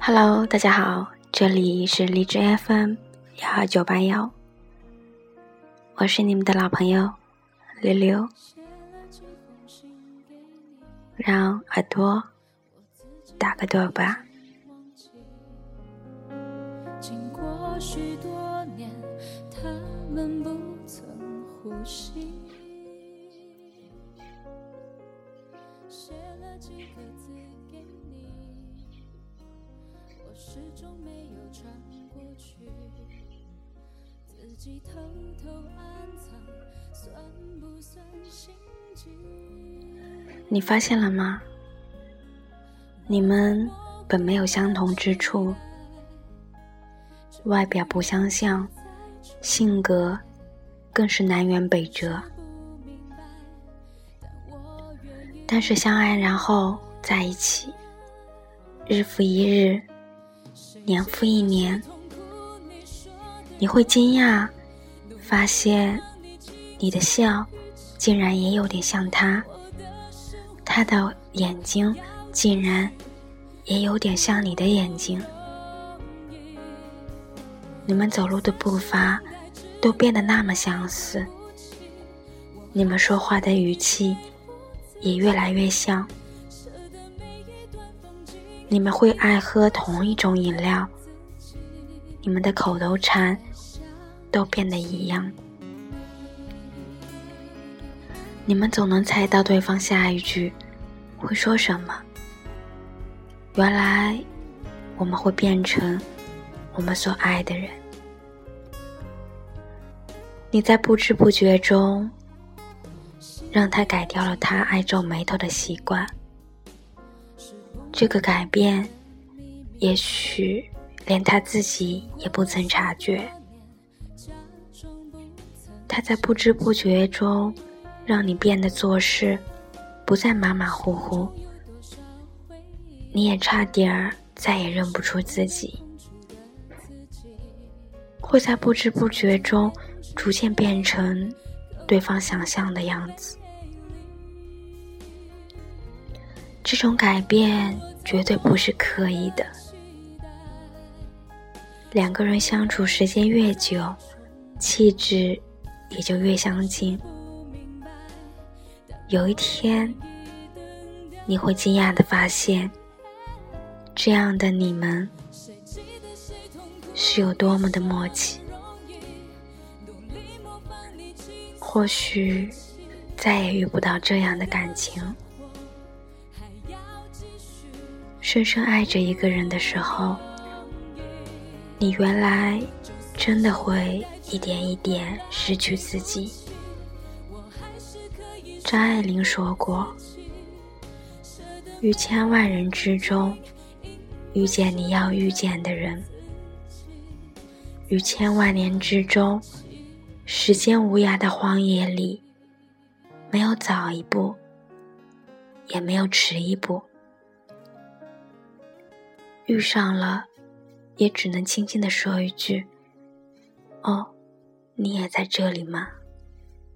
Hello，大家好，这里是荔枝 FM 幺二九八幺，我是你们的老朋友溜溜，让耳朵打个盹吧。经过许多年，他们不曾呼吸。写了几个字给你，始终没有传过去，自己偷偷暗藏，算不算心机？你发现了吗？你们本没有相同之处，外表不相像，性格更是南辕北辙。但是相爱，然后在一起，日复一日，年复一年，你会惊讶，发现你的笑竟然也有点像他，他的眼睛竟然也有点像你的眼睛，你们走路的步伐都变得那么相似，你们说话的语气。也越来越像。你们会爱喝同一种饮料，你们的口头禅都变得一样。你们总能猜到对方下一句会说什么。原来，我们会变成我们所爱的人。你在不知不觉中。让他改掉了他爱皱眉头的习惯。这个改变，也许连他自己也不曾察觉。他在不知不觉中，让你变得做事不再马马虎虎。你也差点儿再也认不出自己。会在不知不觉中，逐渐变成。对方想象的样子，这种改变绝对不是刻意的。两个人相处时间越久，气质也就越相近。有一天，你会惊讶的发现，这样的你们是有多么的默契。或许再也遇不到这样的感情。深深爱着一个人的时候，你原来真的会一点一点失去自己。张爱玲说过：“于千万人之中，遇见你要遇见的人；于千万年之中。”时间无涯的荒野里，没有早一步，也没有迟一步。遇上了，也只能轻轻的说一句：“哦，你也在这里吗？”